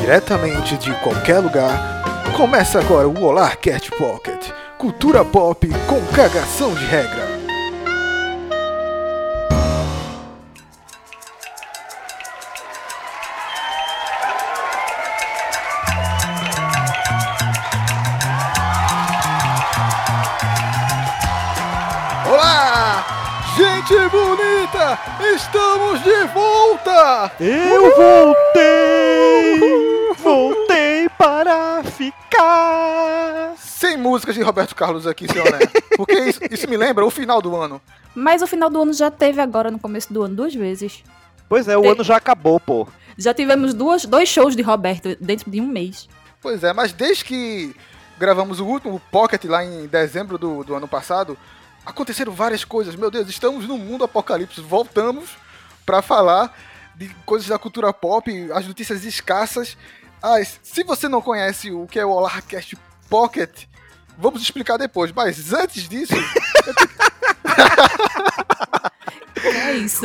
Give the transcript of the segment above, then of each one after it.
diretamente de qualquer lugar, começa agora o Olá Cat Pocket, cultura pop com cagação de regra. Gente bonita, estamos de volta. Eu voltei! Músicas de Roberto Carlos aqui, Né? Porque isso, isso me lembra o final do ano. Mas o final do ano já teve agora no começo do ano duas vezes. Pois é, o Tem- ano já acabou, pô. Já tivemos duas, dois shows de Roberto dentro de um mês. Pois é, mas desde que gravamos o último Pocket lá em dezembro do, do ano passado, aconteceram várias coisas. Meu Deus, estamos no mundo apocalipse. Voltamos pra falar de coisas da cultura pop, as notícias escassas. Ah, se você não conhece o que é o Olarcast Pocket, vamos explicar depois. Mas antes disso, É isso.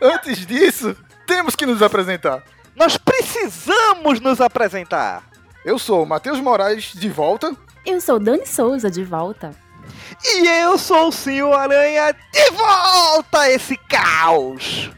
antes disso, temos que nos apresentar. Nós precisamos nos apresentar. Eu sou o Matheus Moraes, de volta. Eu sou Dani Souza de volta. E eu sou o Senhor Aranha de volta a esse caos.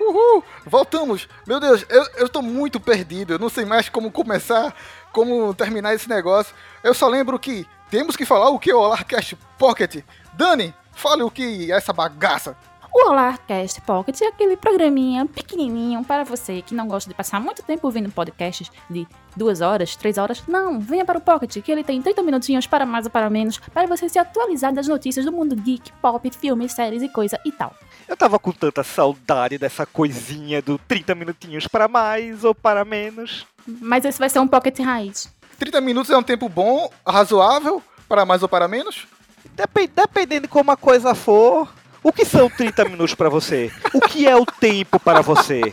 Uhul! Voltamos! Meu Deus, eu, eu tô muito perdido. Eu não sei mais como começar, como terminar esse negócio. Eu só lembro que temos que falar o que é o Olarcast Pocket. Dani, fale o que é essa bagaça. O Olarcast Pocket é aquele programinha pequenininho para você que não gosta de passar muito tempo ouvindo podcasts de duas horas, três horas. Não, venha para o Pocket, que ele tem 30 minutinhos para mais ou para menos, para você se atualizar das notícias do mundo geek, pop, filmes, séries e coisa e tal. Eu tava com tanta saudade dessa coisinha do 30 minutinhos para mais ou para menos. Mas esse vai ser um Pocket Raiz. 30 minutos é um tempo bom, razoável, para mais ou para menos? Depen- dependendo de como a coisa for. O que são 30 minutos para você? O que é o tempo para você?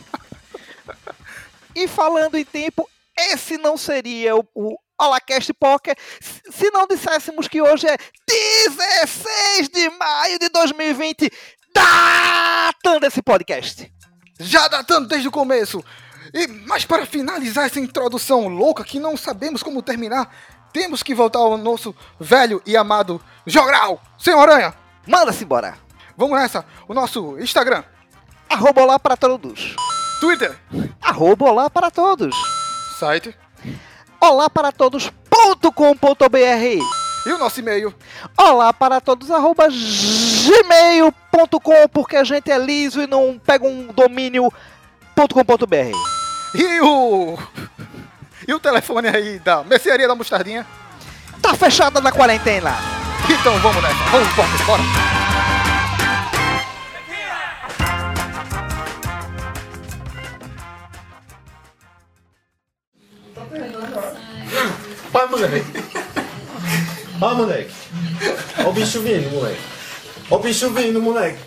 E falando em tempo, esse não seria o, o Holacast Poker se se não disséssemos que hoje é 16 de maio de 2020, datando esse podcast. Já datando desde o começo. E, mas para finalizar essa introdução louca que não sabemos como terminar, temos que voltar ao nosso velho e amado Jogral. Senhor Aranha, Manda-se embora. vamos nessa. O nosso Instagram, Arroba olá para todos. Twitter, Arroba olá para todos. site Olá para todos.com.br e o nosso e-mail. Olá para todos, arroba gmail.com, porque a gente é liso e não pega um domínio.com.br. E o. E o telefone aí da Mercearia da Mostardinha. Tá fechada na quarentena. Então vamos nessa. Vamos, bora, bora. Vai, moleque. Ó, moleque. Ó o bicho vindo, moleque. Ó o bicho vindo, moleque.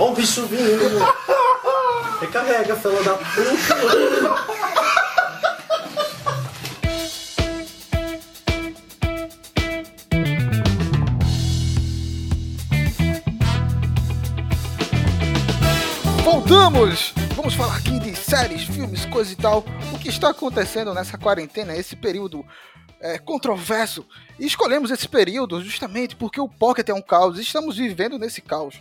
Ó o bicho vindo. Recarrega, fela da puta. Voltamos! Vamos falar aqui de séries, filmes, coisa e tal. O que está acontecendo nessa quarentena, esse período é, controverso. E escolhemos esse período justamente porque o Pocket é um caos e estamos vivendo nesse caos.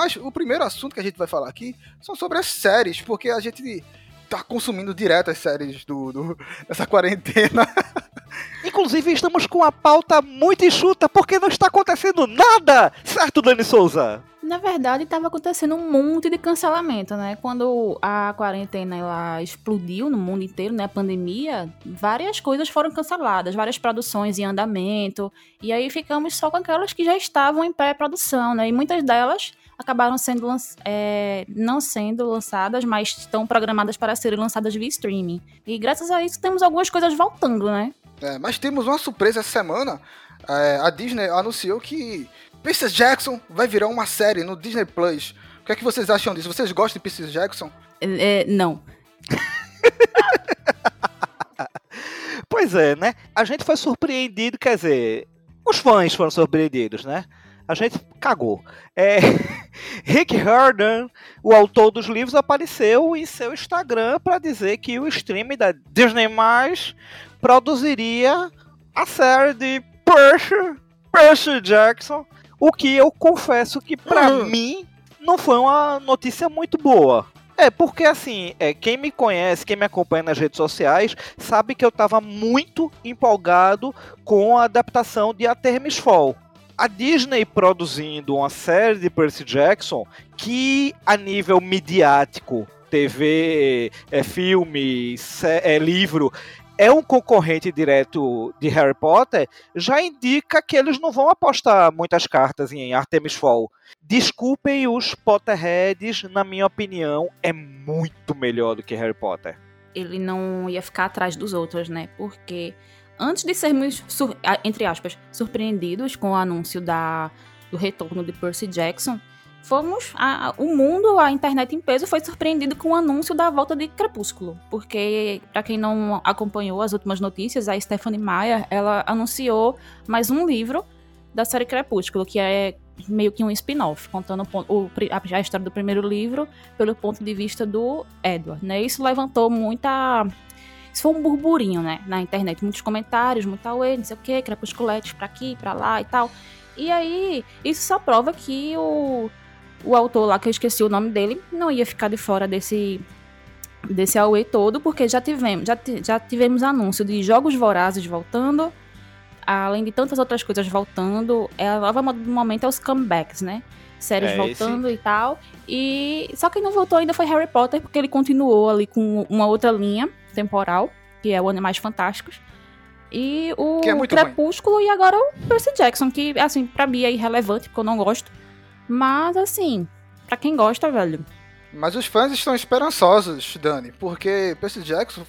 Mas o primeiro assunto que a gente vai falar aqui são sobre as séries, porque a gente tá consumindo direto as séries do, do- dessa quarentena. Inclusive, estamos com a pauta muito enxuta porque não está acontecendo nada, certo, Dani Souza? Na verdade, estava acontecendo um monte de cancelamento, né? Quando a quarentena ela explodiu no mundo inteiro, né? A pandemia, várias coisas foram canceladas, várias produções em andamento. E aí ficamos só com aquelas que já estavam em pré-produção, né? E muitas delas acabaram sendo lan- é, não sendo lançadas, mas estão programadas para serem lançadas via streaming. E graças a isso temos algumas coisas voltando, né? É, mas temos uma surpresa essa semana. É, a Disney anunciou que Percy Jackson vai virar uma série no Disney Plus. O que é que vocês acham disso? Vocês gostam de Percy Jackson? É, não. Pois é, né? A gente foi surpreendido, quer dizer, os fãs foram surpreendidos, né? A gente cagou. É, Rick Herndon, o autor dos livros, apareceu em seu Instagram para dizer que o stream da Disney produziria a série de Percy, Percy Jackson, o que eu confesso que para Uhum. mim não foi uma notícia muito boa. É, porque assim, é, quem me conhece, quem me acompanha nas redes sociais, sabe que eu estava muito empolgado com a adaptação de Artemis Fall. A Disney produzindo uma série de Percy Jackson que, a nível midiático, TV, é, filme, é, livro, é um concorrente direto de Harry Potter, já indica que eles não vão apostar muitas cartas em Artemis Fall. Desculpem os Potterheads, na minha opinião, é muito melhor do que Harry Potter. ele não ia ficar atrás dos outros, né? Porque antes de sermos, entre aspas, surpreendidos com o anúncio da, do retorno de Percy Jackson, fomos. a- o mundo, a internet em peso, foi surpreendido com o anúncio da volta de Crepúsculo. Porque, pra quem não acompanhou as últimas notícias, a Stephanie Meyer ela anunciou mais um livro da série Crepúsculo, que é meio que um spin-off, contando o a história do primeiro livro pelo ponto de vista do Edward, né? Isso levantou muita... Isso foi um burburinho, né? Na internet. Muitos comentários, muita ué, não sei o quê, crepusculetes pra aqui, pra lá e tal. E aí, isso só prova que o, o autor lá, que eu esqueci o nome dele, não ia ficar de fora desse desse Aue todo, porque já tivemos, já, já tivemos anúncio de Jogos Vorazes voltando, além de tantas outras coisas voltando, é a nova moda do momento é os comebacks, né? Séries É, voltando e tal. E só quem não voltou ainda foi Harry Potter, porque ele continuou ali com uma outra linha temporal, que é o Animais Fantásticos. E o é Crepúsculo e agora o Percy Jackson, que assim, pra mim é irrelevante, porque eu não gosto. Mas assim, pra quem gosta, velho, Mas os fãs estão esperançosos, Dani, porque Percy Jackson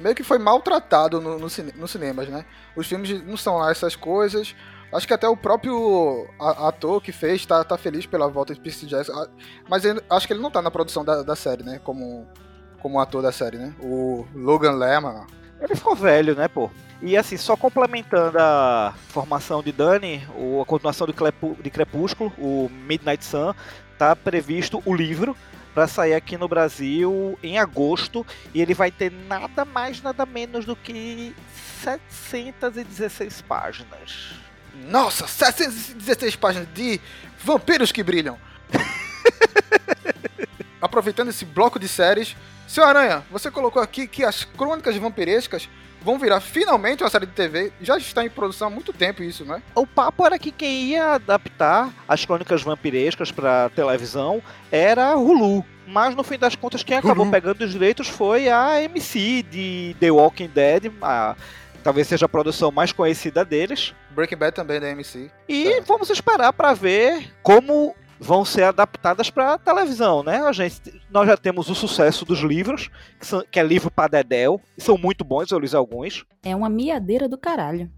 meio que foi maltratado no, no, cine- nos cinemas, né? Os filmes não são lá essas coisas. Acho que até o próprio ator que fez tá, tá feliz pela volta de Percy Jackson. Mas ele- acho que ele não tá na produção da, da série, né? Como, como ator da série, né? O Logan Lerman. Ele ficou velho, né, pô? E assim, só complementando a formação de Dani, a continuação de Crepúsculo, o Midnight Sun, tá previsto o livro para sair aqui no Brasil em agosto e ele vai ter nada mais, nada menos do que 716 páginas. Nossa, 716 páginas de vampiros que brilham. Aproveitando esse bloco de séries, seu Aranha, você colocou aqui que as crônicas vampirescas vão virar finalmente uma série de TV. Já está em produção há muito tempo isso, né? O papo era que quem ia adaptar as crônicas vampirescas para televisão era a Hulu. Mas no fim das contas, quem acabou Hulu. pegando os direitos foi a MC de The Walking Dead, a- talvez seja a produção mais conhecida deles. Breaking Bad também da MC. E Tá. vamos esperar para ver como vão ser adaptadas para televisão, né? A gente, nós já temos o sucesso dos livros, que, são- que é livro para Dedel, e são muito bons, eu li alguns. é uma miadeira do caralho.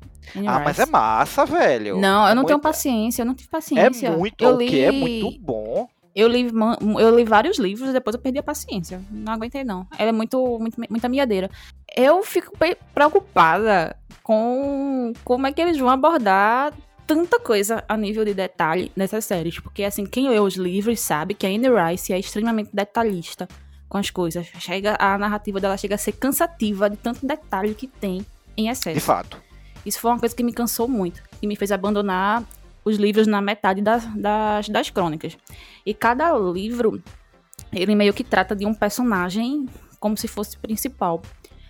Ah, mas é massa, velho. Não, eu É não tenho muito- paciência, eu não tive É paciência. muito eu o li, é muito bom. Eu li, eu li vários livros e depois eu perdi a paciência. Não aguentei, não. Ela é muito, muito muita miadeira. Eu fico preocupada com como é que eles vão abordar tanta coisa a nível de detalhe nessas séries. Porque, assim, quem lê os livros sabe que a Anne Rice é extremamente detalhista com as coisas. Chega, a narrativa dela chega a ser cansativa de tanto detalhe que tem em excesso. De fato. Isso foi uma coisa que me cansou muito e me fez abandonar os livros na metade das, das, das crônicas. E cada livro, ele meio que trata de um personagem como se fosse principal.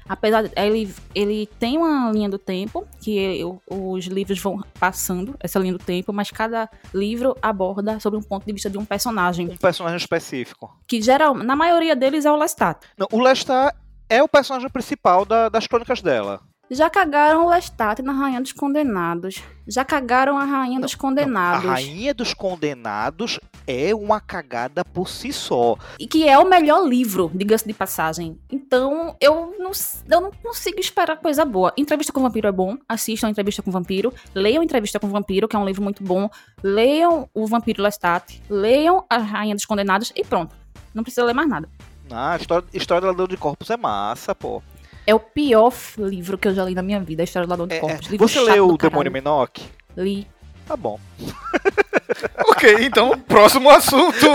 Apesar de ele, ele tem uma linha do tempo, que eu- os livros vão passando essa linha do tempo, mas cada livro aborda sobre um ponto de vista de um personagem. Um personagem específico. Que geral, na maioria deles é o Lestat. Não, o Lestat é o personagem principal da- das crônicas dela. Já cagaram o Lestat na Rainha dos Condenados. Já cagaram a Rainha dos Condenados. A Rainha dos Condenados é uma cagada por si só. E que é o melhor livro, diga-se de passagem. Então, eu não, eu não consigo esperar coisa boa. Entrevista com o Vampiro é bom. Assistam Entrevista com o Vampiro. Leiam Entrevista com o Vampiro, que é um livro muito bom. Leiam O Vampiro Lestat. Leiam A Rainha dos Condenados e pronto. Não precisa ler mais nada. Ah, a história, história do Ladrão de Corpos é massa, pô. É o pior livro que eu já li na minha vida, a história do Ladrão de É, Corpos. é. Livro Você leu o Demônio. Minoc? Li. Tá bom. ok, então, próximo assunto.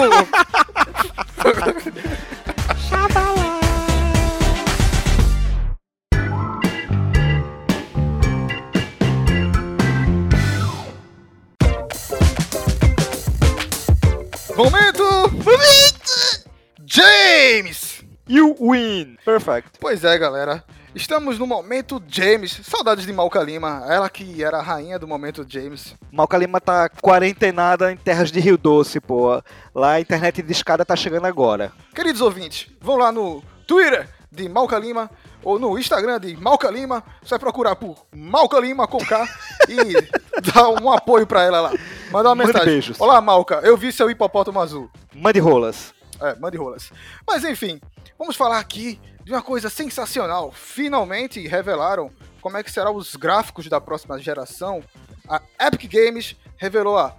Momento! Momento! James! You win! Perfect. Pois é, galera. Estamos no momento James. Saudades de Malca Lima. Ela que era a rainha do momento James. Malca Lima tá quarentenada em terras de Rio Doce, pô. Lá a internet de escada tá chegando agora. Queridos ouvintes, vão lá no Twitter de Malca Lima ou no Instagram de Malca Lima. Você vai procurar por Malca Lima com K e dar um apoio pra ela lá. Manda uma Mande mensagem. beijos. Olá, Malca. Eu vi seu hipopótamo azul. Mande rolas. É, mande rolas. Mas enfim, vamos falar aqui de uma coisa sensacional. Finalmente revelaram como é que serão os gráficos da próxima geração. A Epic Games revelou a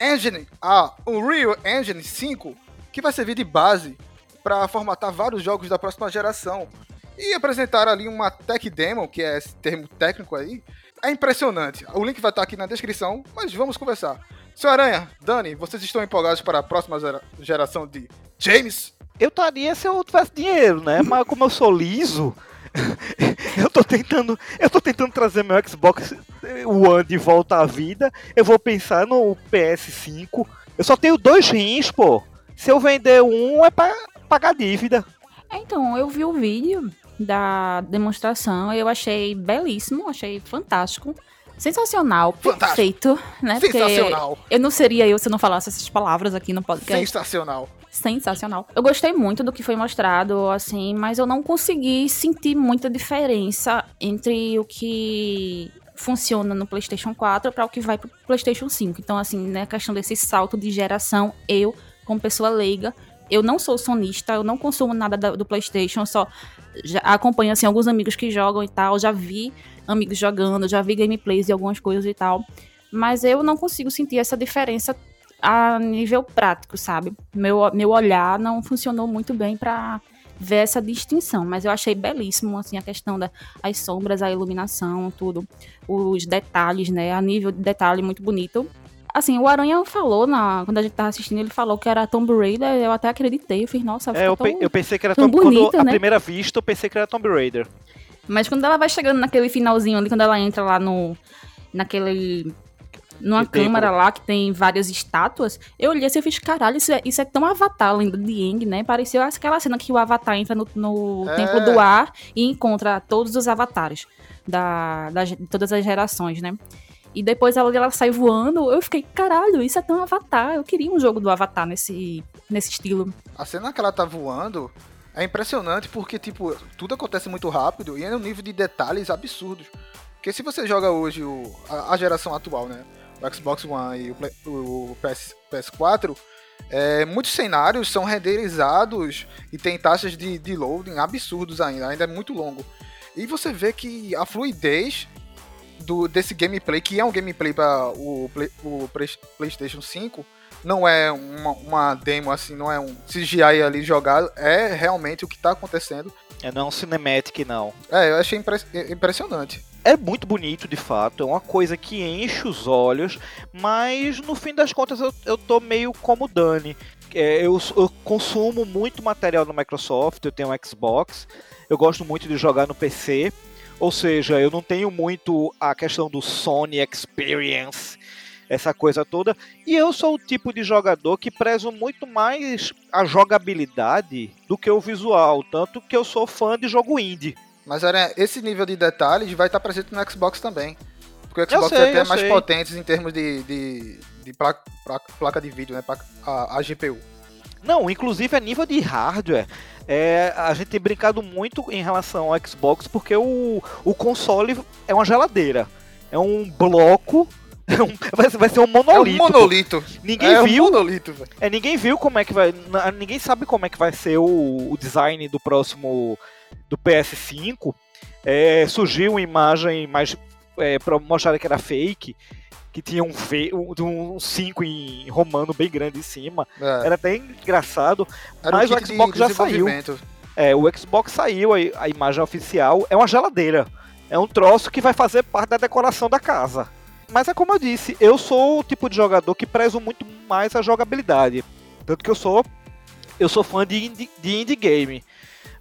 Engine, a Unreal Engine 5, que vai servir de base para formatar vários jogos da próxima geração. E apresentaram ali uma tech demo, que é esse termo técnico aí. É impressionante. O link vai estar aqui na descrição, mas vamos conversar. Seu Aranha, Dani, vocês estão empolgados para a próxima gera- geração de James? Eu estaria se eu tivesse dinheiro, né? Mas como eu sou liso, eu tô tentando, eu tô tentando trazer meu Xbox One de volta à vida. Eu vou pensar no PS5. Eu só tenho dois rins, pô. Se eu vender um é pra pagar dívida. É, Então, eu vi o vídeo da demonstração, eu achei belíssimo, achei fantástico. Sensacional, Fantástico. perfeito, né? Porque Sensacional. eu não seria eu se eu não falasse essas palavras aqui no podcast. Sensacional. Sensacional. Eu gostei muito do que foi mostrado, assim, mas eu não consegui sentir muita diferença entre o que funciona no PlayStation 4 para o que vai pro PlayStation 5. Então, assim, né, questão desse salto de geração, eu, como pessoa leiga, eu não sou sonista, eu não consumo nada da- do PlayStation, só acompanho assim alguns amigos que jogam e tal, já vi amigos jogando, já vi gameplays de algumas coisas e tal, mas eu não consigo sentir essa diferença a nível prático, sabe? Meu, meu olhar não funcionou muito bem pra ver essa distinção, mas eu achei belíssimo assim a questão das as sombras, a iluminação, tudo, os detalhes, né? A nível de detalhe muito bonito. Assim, o Aranha falou na quando a gente tava assistindo, ele falou que era Tomb Raider, eu até acreditei, eu fiz, nossa, É, eu, ficou pe- tão- eu pensei que era tão Tomb quando bonita, à né? primeira vista eu pensei que era Tomb Raider. Mas quando ela vai chegando naquele finalzinho ali, quando ela entra lá no. naquele. numa Que câmara lá que tem várias estátuas, eu olhei assim e fiz, caralho, isso é, isso é tão Avatar lenda de Yang, né? Pareceu aquela cena que o Avatar entra no, no É. Templo do Ar e encontra todos os avatares da, das- de todas as gerações, né? E depois ela, ela sai voando, eu fiquei, caralho, isso é tão Avatar. Eu queria um jogo do Avatar nesse, nesse estilo. A cena que ela tá voando é impressionante porque, tipo, tudo acontece muito rápido e é um nível de detalhes absurdos. Porque se você joga hoje o, a, a geração atual, né? O Xbox One e o, o PS, PS4, é, muitos cenários são renderizados e tem taxas de, de loading absurdos ainda, ainda é muito longo. E você vê que a fluidez do, desse gameplay, que é um gameplay para o, o Play- PlayStation 5, não é uma, uma demo assim, não é um CGI ali jogado, é realmente o que tá acontecendo. É não um cinematic, não. É, eu achei impre- impressionante. É muito bonito, de fato, é uma coisa que enche os olhos, mas no fim das contas eu, eu tô meio como Dani. É, eu, eu consumo muito material da Microsoft, eu tenho um Xbox, eu gosto muito de jogar no PC, ou seja, eu não tenho muito a questão do Sony Experience, essa coisa toda, e eu sou o tipo de jogador que prezo muito mais a jogabilidade do que o visual, tanto que eu sou fã de jogo indie. Mas era esse nível de detalhes vai estar presente no Xbox também. Porque o Eu Xbox sei, é até mais sei. potentes em termos de, de, de placa, placa, de vídeo, né? A, a GPU. Não, inclusive a nível de hardware, é, a gente tem brincado muito em relação ao Xbox porque o, o console é uma geladeira. É um bloco. um- vai, ser- vai ser um É um monolito. monolito. Ninguém é viu. um monolito. É, ninguém viu como é que vai. Ninguém sabe como é que vai ser o, o design do próximo. do PS5. É, surgiu uma imagem mais. É, pra mostrar que era fake. Que tinha um, fe, um, um 5 em romano bem grande em cima. É, Era até engraçado. era um mas o kit de Xbox já saiu. É, o Xbox saiu, a, a imagem oficial é uma geladeira. É um troço que vai fazer parte da decoração da casa. Mas é como eu disse, eu sou o tipo de jogador que prezo muito mais a jogabilidade. Tanto que eu sou eu sou fã de indie, de indie game.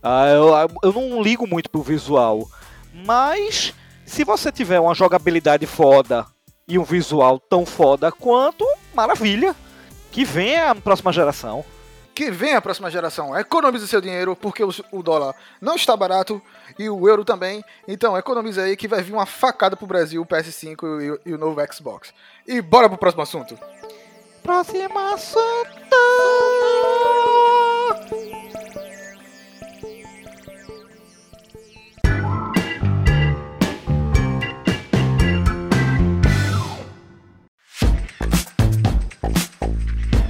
Uh, eu, eu não ligo muito pro visual. Mas se você tiver uma jogabilidade foda e um visual tão foda quanto, maravilha. Que venha a próxima geração. Que venha a próxima geração. Economize seu dinheiro, porque o dólar não está barato e o euro também. Então economize aí que vai vir uma facada pro Brasil, o PS5 e, e o novo Xbox. E bora pro próximo assunto. Próximo assunto!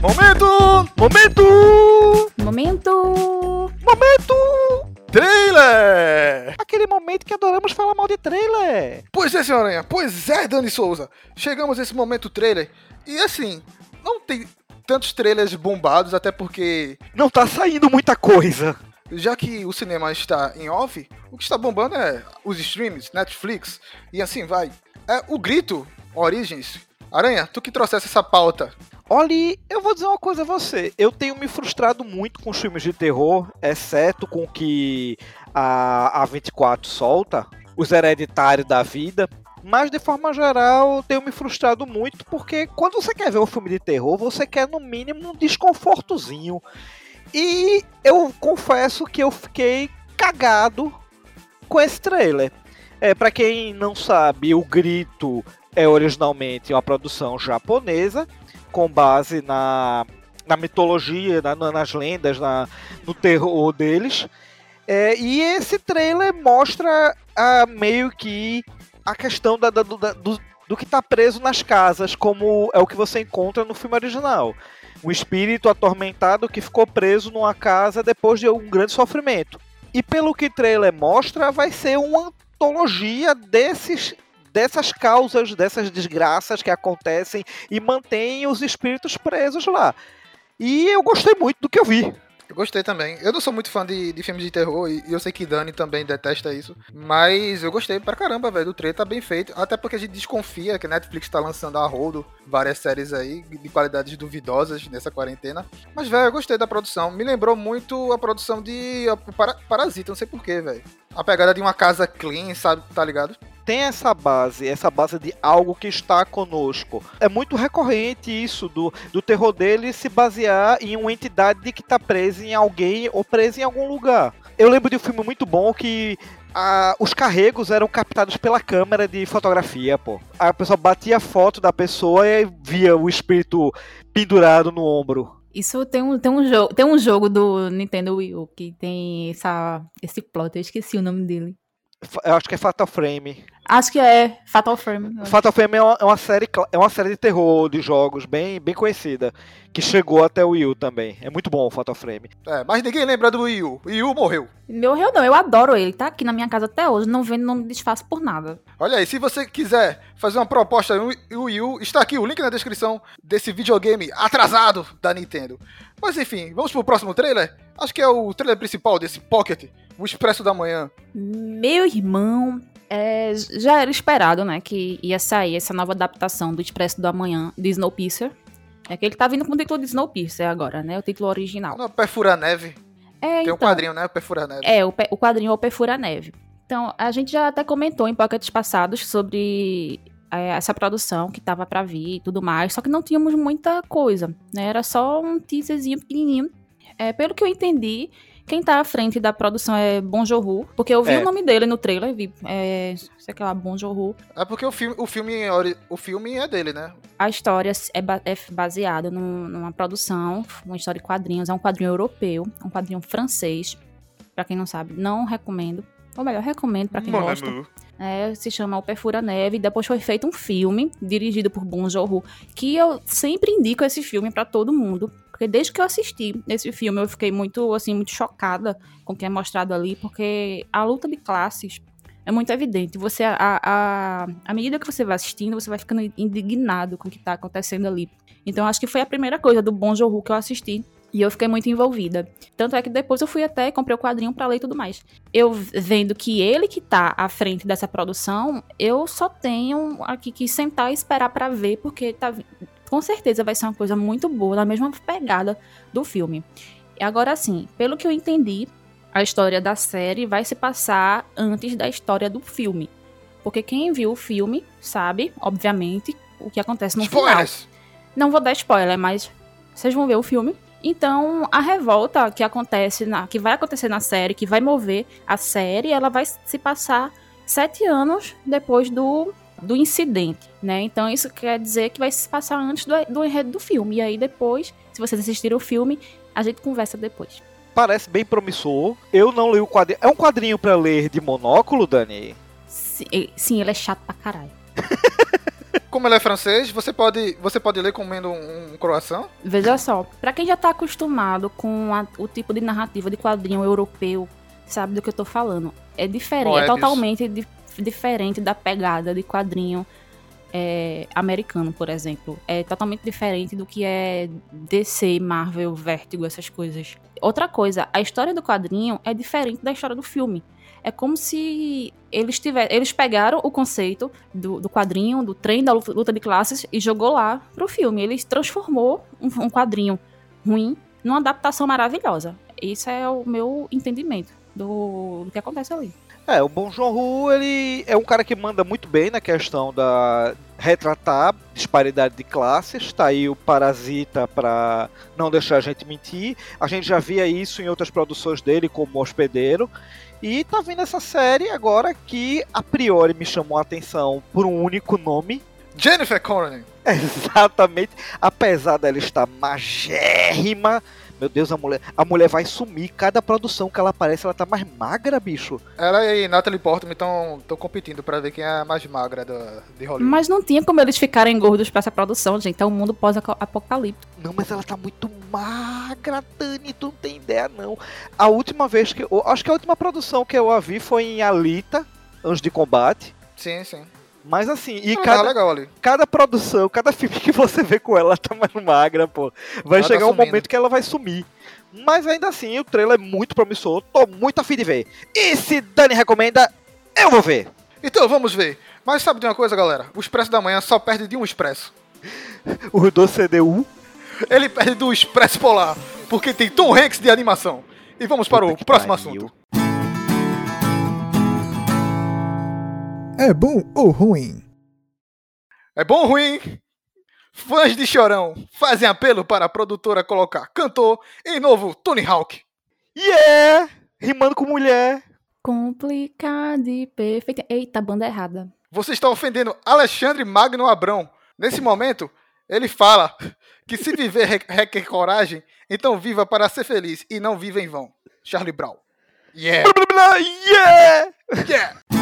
Momento! Momento! Momento! Momento! Trailer! Aquele momento que adoramos falar mal de trailer. Pois é, senhorinha. Pois é, Dani Souza. Chegamos a esse momento trailer. E assim, não tem tantos trailers bombados, até porque. Não tá saindo muita coisa. Já que o cinema está em off, o que está bombando é os streams, Netflix e assim vai. É o grito, Origins. Aranha, tu que trouxesse essa pauta. Olha, eu vou dizer uma coisa a você. Eu tenho me frustrado muito com os filmes de terror, exceto com o que a, a 24 solta, os hereditários da vida. Mas de forma geral, eu tenho me frustrado muito porque quando você quer ver um filme de terror, você quer no mínimo um desconfortozinho. E eu confesso que eu fiquei cagado com esse trailer. É, para quem não sabe, o Grito é originalmente uma produção japonesa com base na, na mitologia, na, nas lendas, na, no terror deles. É, e esse trailer mostra a, meio que a questão da, da, do, do, do que está preso nas casas, como é o que você encontra no filme original. Um espírito atormentado que ficou preso numa casa depois de um grande sofrimento. E pelo que o trailer mostra, vai ser uma antologia desses dessas causas, dessas desgraças que acontecem e mantém os espíritos presos lá. E eu gostei muito do que eu vi. Eu gostei também. Eu não sou muito fã de, de filmes de terror e, eu sei que Dani também detesta isso. Mas eu gostei pra caramba, velho. O trailer tá bem feito. Até porque a gente desconfia que a Netflix tá lançando a rodo várias séries aí de qualidades duvidosas nessa quarentena. Mas, velho, eu gostei da produção. Me lembrou muito a produção de Parasita, não sei porquê, velho. A pegada de uma casa clean, sabe? Tá ligado? Tem essa base, essa base de algo que está conosco. É muito recorrente isso do, do terror dele se basear em uma entidade que está presa em alguém ou presa em algum lugar. Eu lembro de um filme muito bom que ah, os carregos eram captados pela câmera de fotografia, pô. A pessoa batia a foto da pessoa e via o espírito pendurado no ombro. Isso tem um, tem um, jogo, tem um jogo do Nintendo Wii U que tem essa, esse plot, eu esqueci o nome dele. Eu acho que é Fatal Frame. Acho que é Fatal Frame. Fatal Frame é uma, é uma, série, é uma série de terror de jogos bem, bem conhecida. Que chegou até o Wii U também. É muito bom o Fatal Frame. É, mas ninguém lembra do Wii U. Wii U morreu. Morreu não, eu adoro ele. Tá aqui na minha casa até hoje. Não vendo, não me desfaço por nada. Olha aí, se você quiser fazer uma proposta no Wii U, está aqui o link na descrição desse videogame atrasado da Nintendo. Mas enfim, vamos pro próximo trailer? Acho que é o trailer principal desse Pocket, o Expresso da Manhã. Meu irmão, é, já era esperado, né, que ia sair essa nova adaptação do Expresso da Manhã de Snowpiercer. É que ele tá vindo com o título de Snowpiercer agora, né, o título original. Não, Perfura Neve. É, Tem então, um quadrinho, né, Perfura Neve. É, o, o quadrinho é o Perfura Neve. Então, a gente já até comentou em pockets passados sobre é, essa produção que tava para vir e tudo mais, só que não tínhamos muita coisa, né? Era só um teaserzinho pequenininho. É, pelo que eu entendi, quem tá à frente da produção é Bon Joon-ho, porque eu vi é. o nome dele no trailer, vi, é, sei lá, Bon Joon-ho. É porque o filme, o, filme, o filme é dele, né? A história é, é baseada num, numa produção, uma história de quadrinhos, é um quadrinho europeu, um quadrinho francês, para quem não sabe, não recomendo, ou melhor, recomendo para quem Mano. gosta. É, se chama O Perfura Neve. Depois foi feito um filme dirigido por Bong Joon-ho, que eu sempre indico esse filme para todo mundo, porque desde que eu assisti esse filme eu fiquei muito assim muito chocada com o que é mostrado ali, porque a luta de classes é muito evidente. Você a, a, a medida que você vai assistindo, você vai ficando indignado com o que está acontecendo ali. Então acho que foi a primeira coisa do Bong Joon-ho que eu assisti E eu fiquei muito envolvida. Tanto é que depois eu fui até, comprei o quadrinho pra ler e tudo mais. Eu vendo que ele que tá à frente dessa produção, eu só tenho aqui que sentar e esperar pra ver, porque tá, com certeza vai ser uma coisa muito boa, na mesma pegada do filme. E agora sim, pelo que eu entendi, a história da série vai se passar antes da história do filme. Porque quem viu o filme sabe, obviamente, o que acontece no Spoilers! final. Não vou dar spoiler, mas vocês vão ver o filme. Então, a revolta que acontece na, que vai acontecer na série, que vai mover a série, ela vai se passar sete anos depois do, do incidente, né? Então, isso quer dizer que vai se passar antes do, do enredo do filme. E aí, depois, se vocês assistirem o filme, a gente conversa depois. Parece bem promissor. Eu não li o quadrinho. É um quadrinho pra ler de monóculo, Dani? Sim, sim, ele é chato pra caralho. Como ele é francês, você pode, você pode ler comendo um, um croissant? Veja só, pra quem já tá acostumado com a- o tipo de narrativa de quadrinho europeu, sabe do que eu tô falando. É diferente, Qual é, é totalmente di- diferente da pegada de quadrinho é, americano, por exemplo. É totalmente diferente do que é DC, Marvel, Vertigo, essas coisas. Outra coisa, a história do quadrinho é diferente da história do filme. É como se eles tiver, eles pegaram o conceito do, do quadrinho, do trem da luta, de classes e jogou lá pro filme. Ele transformou um, um quadrinho ruim numa adaptação maravilhosa. Isso é o meu entendimento do, do que acontece ali. É, o Bong Joon-ho, ele é um cara que manda muito bem na questão da retratar disparidade de classes. Tá aí o Parasita para não deixar a gente mentir. A gente já via isso em outras produções dele, como O Hospedeiro. E tá vindo essa série agora que a priori me chamou a atenção por um único nome. Jennifer Connelly. Exatamente. Apesar dela estar magérrima. Meu Deus, a mulher, a mulher vai sumir. Cada produção que ela aparece, ela tá mais magra, bicho. Ela e Natalie Portman estão competindo pra ver quem é a mais magra da, de Hollywood. Mas não tinha como eles ficarem gordos pra essa produção, gente. É um mundo pós-apocalíptico. Não, mas ela tá muito magra, Dani, tu não tem ideia, não. A última vez que. eu- Acho que a última produção que eu a vi foi em Alita, Anjos de Combate. Sim, sim. Mas assim, e tá cada, cada produção, cada filme que você vê com ela, ela tá mais magra, pô. Vai Ela tá chegar um sumindo. momento que ela vai sumir. Mas ainda assim, o trailer é muito promissor, tô muito afim de ver. E se Dani recomenda, eu vou ver. Então, vamos ver. Mas sabe de uma coisa, galera? O Expresso da Manhã só perde de um Expresso. O do CDU. Ele perde do Expresso Polar, porque tem Tom Hanks de animação. E vamos para Puta o próximo pariu. assunto. É bom ou ruim? É bom ou ruim? Fãs de Chorão fazem apelo para a produtora colocar cantor em novo Tony Hawk. Yeah! Rimando com mulher. Complicado e perfeito. Eita, banda errada. Você está ofendendo Alexandre Magno Abrão. Nesse momento, ele fala que se viver re- requer coragem, então viva para ser feliz e não viva em vão. Charlie Brown. Yeah! Yeah! Yeah!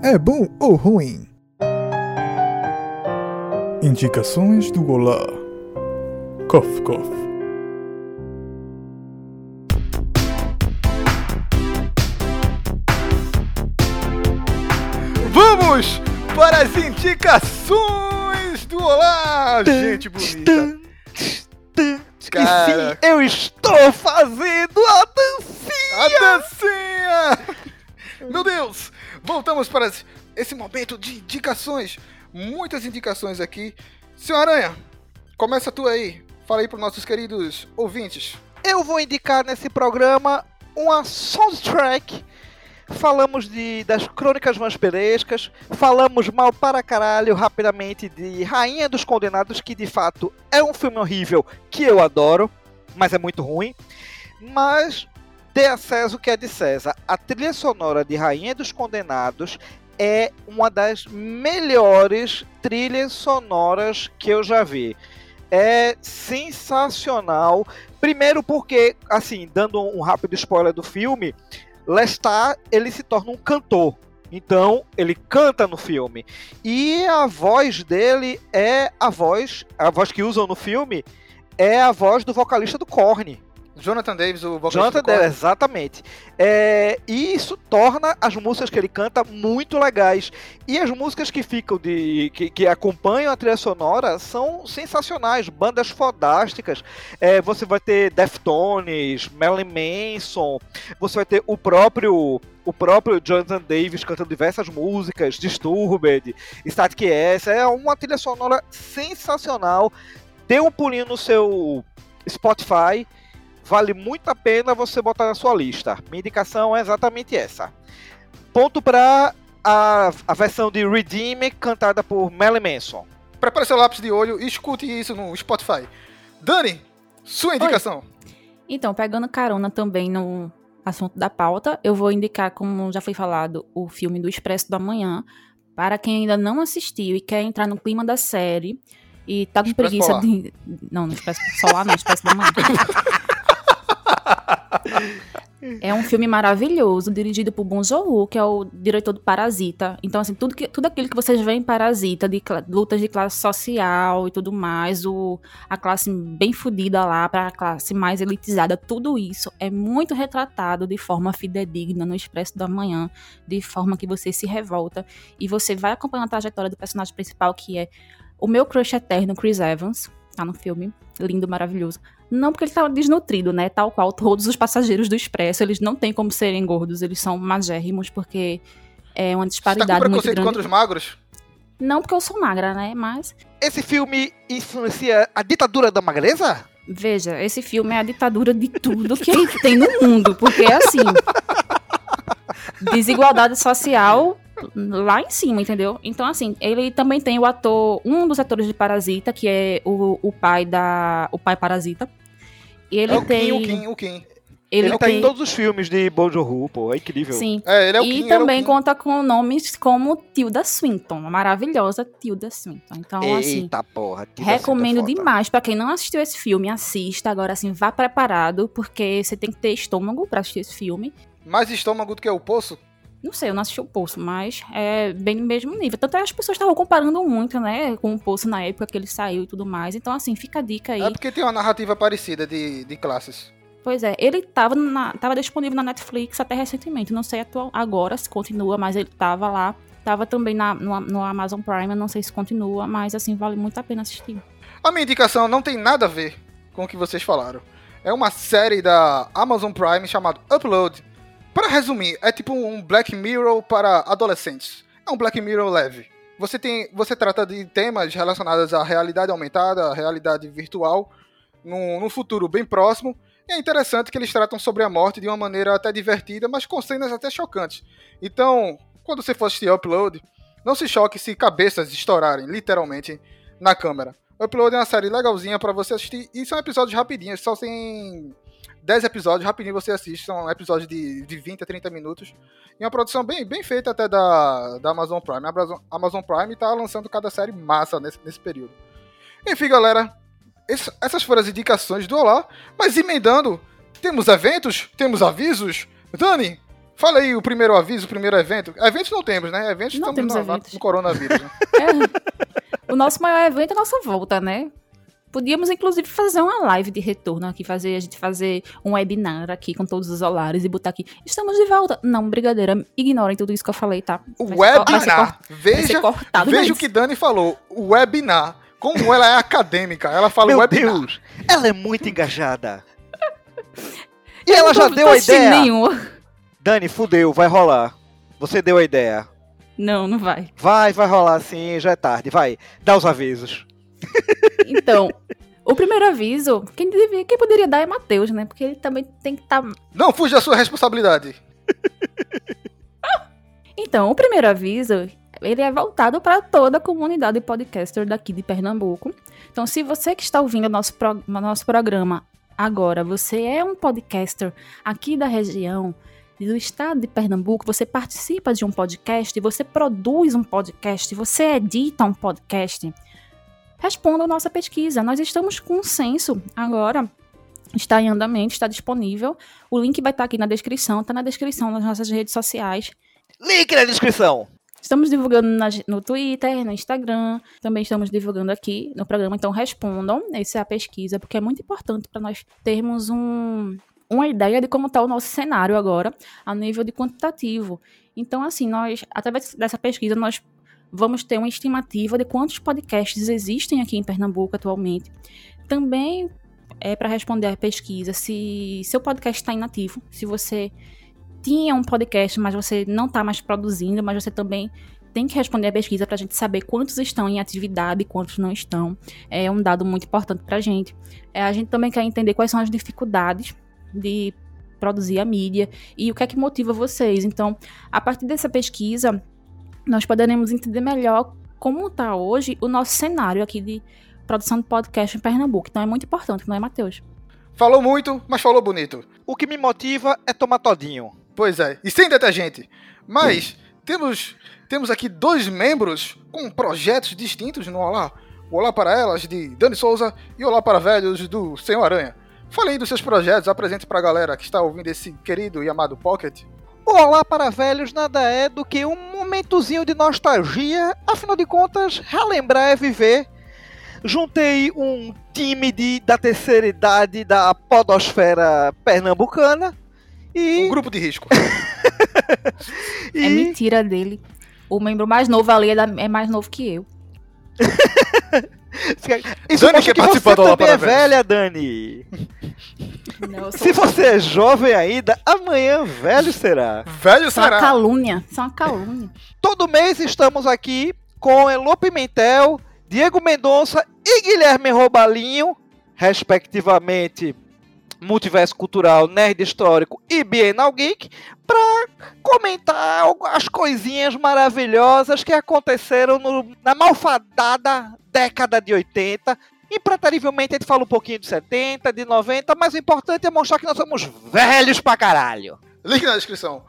É bom ou ruim? Indicações do Olá. Cof, cof. Vamos para as indicações do Olá, gente bonita. Cara. Enfim, eu estou fazendo a dancinha! A dancinha! Meu Deus! Voltamos para esse momento de indicações. Muitas indicações aqui. Senhor Aranha, começa tu aí. Fala aí para nossos queridos ouvintes. Eu vou indicar nesse programa uma soundtrack. Falamos de, das crônicas vampirescas, falamos mal para caralho rapidamente de Rainha dos Condenados, que de fato é um filme horrível que eu adoro, mas é muito ruim. Mas dê a César o que é de César. A trilha sonora de Rainha dos Condenados é uma das melhores trilhas sonoras que eu já vi. É sensacional. Primeiro porque, assim, dando um rápido spoiler do filme, Lestat, ele se torna um cantor. Então, ele canta no filme. E a voz dele é a voz, a voz que usam no filme é a voz do vocalista do Korn. Jonathan Davis, o vocalista Jonathan. Davis, exatamente. É, e isso torna as músicas que ele canta muito legais. E as músicas que ficam de. que, que acompanham a trilha sonora são sensacionais, bandas fodásticas. É, você vai ter Deftones, Marilyn Manson, você vai ter o próprio. O próprio Jonathan Davis cantando diversas músicas, Disturbed, Static S, é uma trilha sonora sensacional. Dê um pulinho no seu Spotify, vale muito a pena você botar na sua lista. Minha indicação é exatamente essa. Ponto para a, a versão de Redeem cantada por Marilyn Manson. Prepare seu lápis de olho e escute isso no Spotify. Dani, sua indicação. Então, pegando carona também no assunto da pauta, eu vou indicar, como já foi falado, o filme do Expresso da Manhã. Para quem ainda não assistiu e quer entrar no clima da série e tá com Expresso preguiça Polar. de. Não, no Expresso Solar, não, Expresso da Manhã. É um filme maravilhoso, dirigido por Bong Joon-ho, que é o diretor do Parasita. Então, assim, tudo, que, tudo aquilo que vocês veem em Parasita, de lutas de classe social e tudo mais, o, a classe bem fodida lá para a classe mais elitizada, tudo isso é muito retratado de forma fidedigna no Expresso da Manhã, de forma que você se revolta e você vai acompanhando a trajetória do personagem principal, que é o meu crush eterno, Chris Evans, tá no filme, lindo, maravilhoso. Não porque ele tá desnutrido, né? Tal qual todos os passageiros do Expresso, eles não têm como serem gordos, eles são magérrimos, porque é uma Você tá com disparidade muito grande. contra os magros? Não porque eu sou magra, né? Mas, Esse filme influencia a ditadura da magreza? veja, esse filme é a ditadura de tudo que tem no mundo, porque é assim. Desigualdade social lá em cima, entendeu? Então, assim, ele também tem o ator, um dos atores de Parasita, que é o, o pai da. O pai Parasita. E ele é o tem. Kim, o Kim, o Kim. Ele, Ele, tá tem. em todos os filmes de Joon-ho, pô, é incrível. Sim. É, ele é o e Kim, é o também Kim. conta com nomes como Tilda Swinton, a maravilhosa Tilda Swinton. Então, assim, Eita porra. Tilda recomendo Swinton é demais pra quem não assistiu esse filme, assista. Agora, assim, vá preparado, porque você tem que ter estômago pra assistir esse filme. Mais estômago do que o poço? Não sei, eu não assisti o Poço, mas é bem no mesmo nível. Tanto é que as pessoas estavam comparando muito, né, com o Poço na época que ele saiu e tudo mais. Então, assim, fica a dica aí. É porque tem uma narrativa parecida de, de classes. Pois é, ele tava, na- tava disponível na Netflix até recentemente. Não sei atual, agora se continua, mas ele tava lá. Tava também na, no, no Amazon Prime, não sei se continua, mas assim, vale muito a pena assistir. A minha indicação não tem nada a ver com o que vocês falaram. É uma série da Amazon Prime chamada Upload. Para resumir, é tipo um Black Mirror para adolescentes. É um Black Mirror leve. Você tem, você trata de temas relacionados à realidade aumentada, à realidade virtual, num, num futuro bem próximo. E é interessante que eles tratam sobre a morte de uma maneira até divertida, mas com cenas até chocantes. Então, quando você for assistir Upload, não se choque se cabeças estourarem, literalmente, na câmera. Upload é uma série legalzinha pra você assistir. E são episódios rapidinhos, só tem 10 episódios, rapidinho você assiste. São episódios de, de 20 a 30 minutos. E uma produção bem, bem feita até da, da Amazon Prime. A Amazon- Amazon Prime tá lançando cada série massa nesse, nesse período. Enfim, galera, esse- essas foram as indicações do Olá. Mas emendando, temos eventos, temos avisos. Dani, fala aí o primeiro aviso, o primeiro evento. Eventos não temos, né? Eventos Não estamos temos na- eventos. no coronavírus. Né? É, o nosso maior evento é a nossa volta, né? Podíamos, inclusive, fazer uma live de retorno aqui, fazer a gente fazer um webinar aqui com todos os olares e botar aqui. Estamos de volta. Não, brigadeira, ignorem tudo isso que eu falei, tá? O webinar. Veja, veja o que Dani falou. O webinar. Como ela é acadêmica. Ela fala Meu webinar. Deus, ela é muito engajada. E Eu ela já deu a ideia. nenhum. Dani, fudeu, vai rolar. Você deu a ideia. Não, não vai. Vai, vai rolar sim, já é tarde. Vai, dá os avisos. Então, o primeiro aviso, quem, devia, quem poderia dar é Matheus, né? Porque ele também tem que estar. Não fuja da sua responsabilidade. Então, o primeiro aviso, ele é voltado para toda a comunidade podcaster daqui de Pernambuco. Então, se você que está ouvindo o nosso, pro- nosso programa agora, você é um podcaster aqui da região, do estado de Pernambuco, você participa de um podcast, você produz um podcast, você edita um podcast, responda a nossa pesquisa. Nós estamos com um censo agora. Está em andamento, está disponível. O link vai estar aqui na descrição, está na descrição das nossas redes sociais. Link na descrição. Estamos divulgando no Twitter, no Instagram, também estamos divulgando aqui no programa, então respondam. Essa é a pesquisa, porque é muito importante para nós termos um, uma ideia de como está o nosso cenário agora, a nível de quantitativo. Então, assim, nós, através dessa pesquisa, nós vamos ter uma estimativa de quantos podcasts existem aqui em Pernambuco atualmente. Também é para responder à pesquisa se seu podcast está inativo, se você tinha um podcast, mas você não está mais produzindo, mas você também tem que responder a pesquisa para a gente saber quantos estão em atividade e quantos não estão. É um dado muito importante para a gente. É, a gente também quer entender quais são as dificuldades de produzir a mídia e o que é que motiva vocês. Então, a partir dessa pesquisa, nós poderemos entender melhor como está hoje o nosso cenário aqui de produção de podcast em Pernambuco. Então, é muito importante, não é, Matheus? Falou muito, mas falou bonito. O que me motiva é tomar todinho. Pois é, e sem detergente. Mas temos, temos aqui dois membros com projetos distintos no Olá. O Olá para Elas, de Dani Souza, e Olá para Velhos, do Senhor Aranha. Fale aí dos seus projetos, apresente pra galera que está ouvindo esse querido e amado Pocket. Olá para Velhos nada é do que um momentozinho de nostalgia, afinal de contas, relembrar é viver. Juntei um time de, da terceira idade da podosfera pernambucana e, Um grupo de risco. e É mentira dele. O membro mais novo ali é, da- é mais novo que eu. isso Dani que participar você do Olá também é velha, Dani. Não, Se você é jovem ainda, amanhã velho será. Velho sou uma será. calúnia. Sou uma calúnia. Todo mês estamos aqui com Elô Pimentel, Diego Mendonça e Guilherme Robalinho, respectivamente Multiverso Cultural, Nerd Histórico e Bienal Geek, para comentar as coisinhas maravilhosas que aconteceram no- na malfadada década de 80. Impreterivelmente a gente fala um pouquinho de 70, de 90, mas o importante é mostrar que nós somos velhos pra caralho. Link na descrição.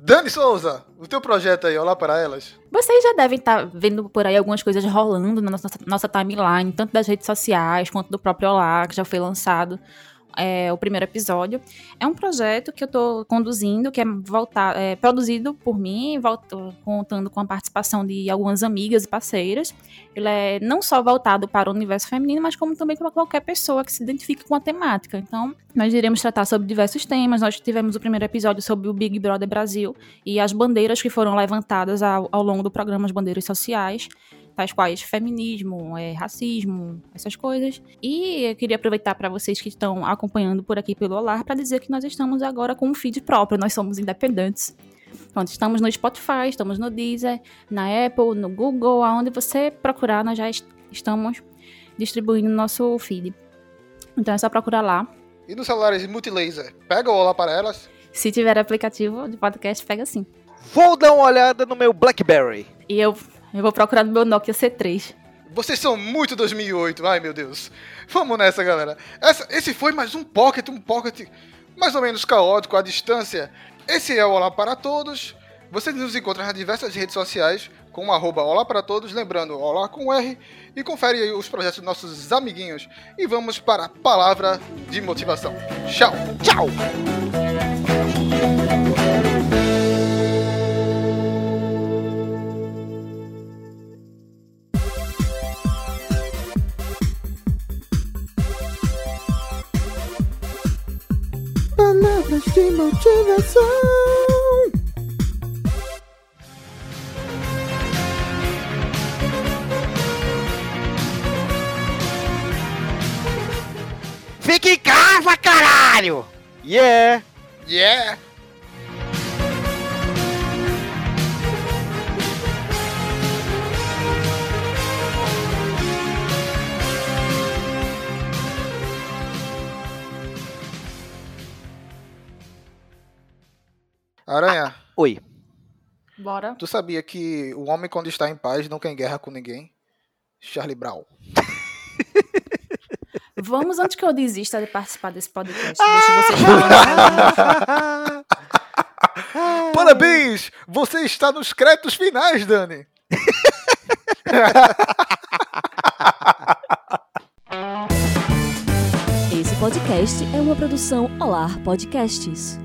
Dani Souza, o teu projeto aí, Olá para Elas. Vocês já devem estar vendo por aí algumas coisas rolando na nossa, nossa timeline, tanto das redes sociais quanto do próprio Olá, que já foi lançado é, o primeiro episódio. É um projeto que eu estou conduzindo, que é, voltar, é produzido por mim, volta- contando com a participação de algumas amigas e parceiras. Ele é não só voltado para o universo feminino, mas como também para qualquer pessoa que se identifique com a temática. Então, nós iremos tratar sobre diversos temas. Nós tivemos o primeiro episódio sobre o Big Brother Brasil e as bandeiras que foram levantadas ao, ao longo do programa, as bandeiras sociais, tais quais feminismo, é, racismo, essas coisas. E eu queria aproveitar para vocês que estão acompanhando por aqui pelo Olar para dizer que nós estamos agora com um feed próprio, nós somos independentes. Pronto, estamos no Spotify, estamos no Deezer, na Apple, no Google, aonde você procurar, nós já est- estamos distribuindo nosso feed. Então é só procurar lá. E nos celulares multilaser, pega o Olá para Elas. Se tiver aplicativo de podcast, pega sim. Vou dar uma olhada no meu Blackberry. E eu, eu vou procurar no meu Nokia C3. Vocês são muito 2008, ai meu Deus. Vamos nessa, galera. Essa- esse foi mais um Pocket, um Pocket mais ou menos caótico à distância. Esse é o Olá para Todos. Vocês nos encontram nas diversas redes sociais com o arroba Olá para Todos, lembrando Olá com R, e confere aí os projetos dos nossos amiguinhos. E vamos para a palavra de motivação. Tchau! Tchau! Palavras de motivação. Fique em casa, caralho! Yeah! Yeah! Aranha, Oi. Bora. tu sabia que o homem quando está em paz não quer guerra com ninguém? Charlie Brown. Vamos antes que eu desista de participar desse podcast. Deixa vocês falando. Parabéns! Você está nos créditos finais, Dani! Esse podcast é uma produção Olar Podcasts.